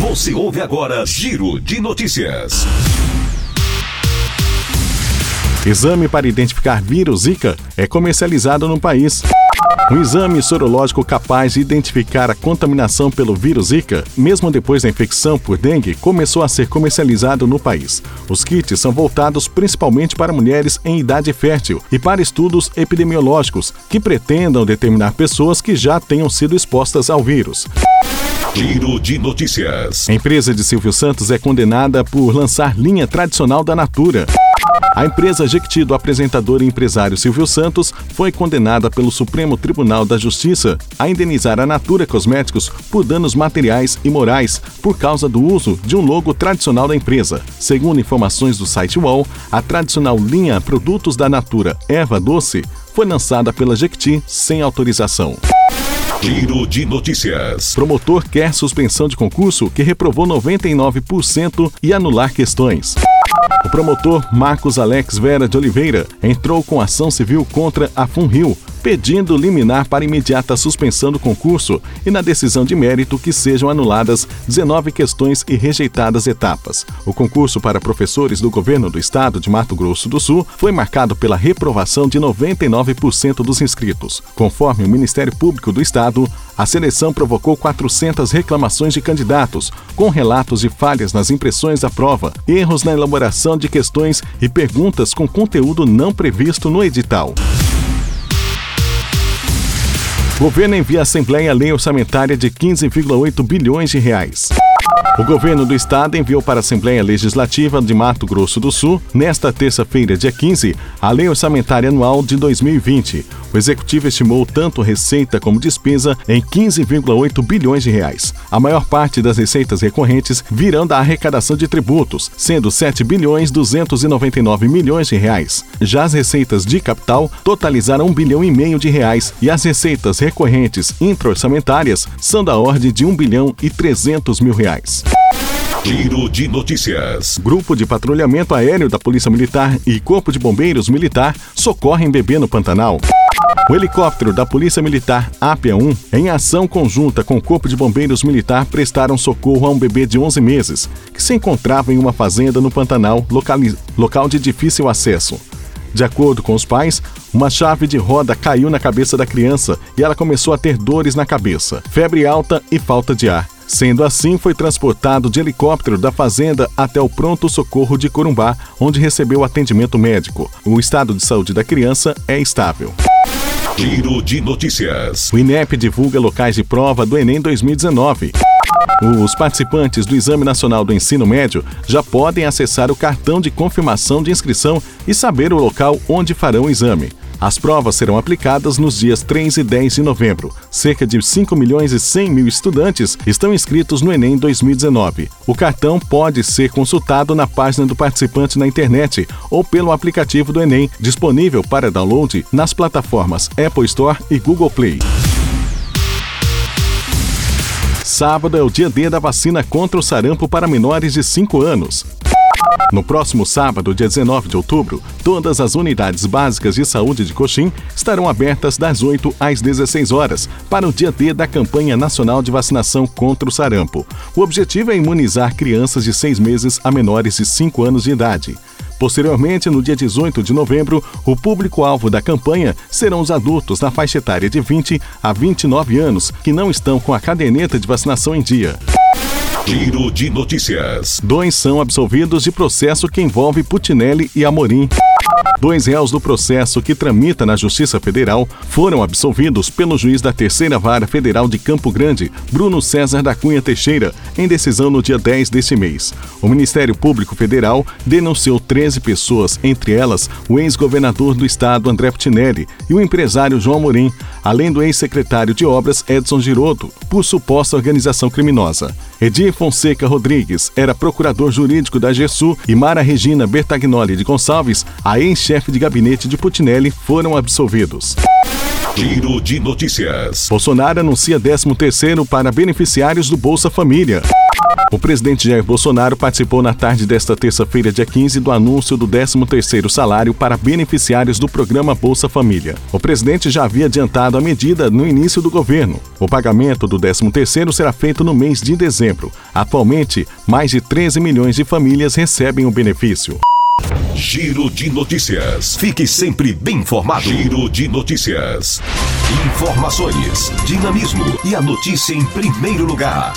Você ouve agora Giro de Notícias. Exame para identificar vírus Zika é comercializado no país. Um exame sorológico capaz de identificar a contaminação pelo vírus Zika, mesmo depois da infecção por dengue, começou a ser comercializado no país. Os kits são voltados principalmente para mulheres em idade fértil e para estudos epidemiológicos que pretendam determinar pessoas que já tenham sido expostas ao vírus. Giro de Notícias. A empresa de Silvio Santos é condenada por lançar linha tradicional da Natura. A empresa Jequiti do apresentador e empresário Silvio Santos foi condenada pelo Supremo Tribunal da Justiça a indenizar a Natura Cosméticos por danos materiais e morais por causa do uso de um logo tradicional da empresa. Segundo informações do site UOL, a tradicional linha Produtos da Natura Eva Doce foi lançada pela Jequiti sem autorização. Giro de Notícias. Promotor quer suspensão de concurso que reprovou 99% e anular questões. O promotor Marcos Alex Vera de Oliveira entrou com ação civil contra a Funrio, pedindo liminar para imediata suspensão do concurso e na decisão de mérito que sejam anuladas 19 questões e rejeitadas etapas. O concurso para professores do governo do estado de Mato Grosso do Sul foi marcado pela reprovação de 99% dos inscritos. Conforme o Ministério Público do Estado, a seleção provocou 400 reclamações de candidatos, com relatos de falhas nas impressões da prova, erros na elaboração de questões e perguntas com conteúdo não previsto no edital. Governo envia à Assembleia a lei orçamentária de 15,8 bilhões de reais. O governo do estado enviou para a Assembleia Legislativa de Mato Grosso do Sul, nesta terça-feira, dia 15, a Lei Orçamentária Anual de 2020. O executivo estimou tanto receita como despesa em 15,8 bilhões de reais. A maior parte das receitas recorrentes virão da arrecadação de tributos, sendo 7 bilhões 299 milhões de reais. Já as receitas de capital totalizaram 1 bilhão e meio de reais e as receitas recorrentes intra-orçamentárias são da ordem de 1 bilhão e 300 mil reais. Giro de Notícias. Grupo de patrulhamento aéreo da Polícia Militar e Corpo de Bombeiros Militar socorrem bebê no Pantanal. O helicóptero da Polícia Militar APA-1, em ação conjunta com o Corpo de Bombeiros Militar, prestaram socorro a um bebê de 11 meses, que se encontrava em uma fazenda no Pantanal, local de difícil acesso. De acordo com os pais, uma chave de roda caiu na cabeça da criança e ela começou a ter dores na cabeça, febre alta e falta de ar. Sendo assim, foi transportado de helicóptero da fazenda até o pronto-socorro de Corumbá, onde recebeu atendimento médico. O estado de saúde da criança é estável. Giro de Notícias. O INEP divulga locais de prova do Enem 2019. Os participantes do Exame Nacional do Ensino Médio já podem acessar o cartão de confirmação de inscrição e saber o local onde farão o exame. As provas serão aplicadas nos dias 3 e 10 de novembro. Cerca de 5 milhões e 100 mil estudantes estão inscritos no Enem 2019. O cartão pode ser consultado na página do participante na internet ou pelo aplicativo do Enem, disponível para download nas plataformas Apple Store e Google Play. Sábado é o dia D da vacina contra o sarampo para menores de 5 anos. No próximo sábado, dia 19 de outubro, todas as unidades básicas de saúde de Coxim estarão abertas das 8 às 16 horas para o dia D da campanha nacional de vacinação contra o sarampo. O objetivo é imunizar crianças de 6 meses a menores de 5 anos de idade. Posteriormente, no dia 18 de novembro, o público-alvo da campanha serão os adultos na faixa etária de 20 a 29 anos que não estão com a caderneta de vacinação em dia. Giro de Notícias. Dois são absolvidos de processo que envolve Putinelli e Amorim. Dois réus do processo que tramita na Justiça Federal foram absolvidos pelo juiz da Terceira Vara Federal de Campo Grande, Bruno César da Cunha Teixeira, em decisão no dia 10 deste mês. O Ministério Público Federal denunciou 13 pessoas, entre elas o ex-governador do estado André Putinelli e o empresário João Amorim, além do ex-secretário de Obras Edson Giroto, por suposta organização criminosa. Edir Fonseca Rodrigues era procurador jurídico da GESU e Mara Regina Bertagnoli de Gonçalves, a ex-chefe de gabinete de Putinelli, foram absolvidos. Giro de Notícias. Bolsonaro anuncia 13º para beneficiários do Bolsa Família. O presidente Jair Bolsonaro participou na tarde desta terça-feira, dia 15, do anúncio do 13º salário para beneficiários do programa Bolsa Família. O presidente já havia adiantado a medida no início do governo. O pagamento do 13º será feito no mês de dezembro. Atualmente, mais de 13 milhões de famílias recebem o benefício. Giro de notícias. Fique sempre bem informado. Giro de notícias. Informações, dinamismo e a notícia em primeiro lugar.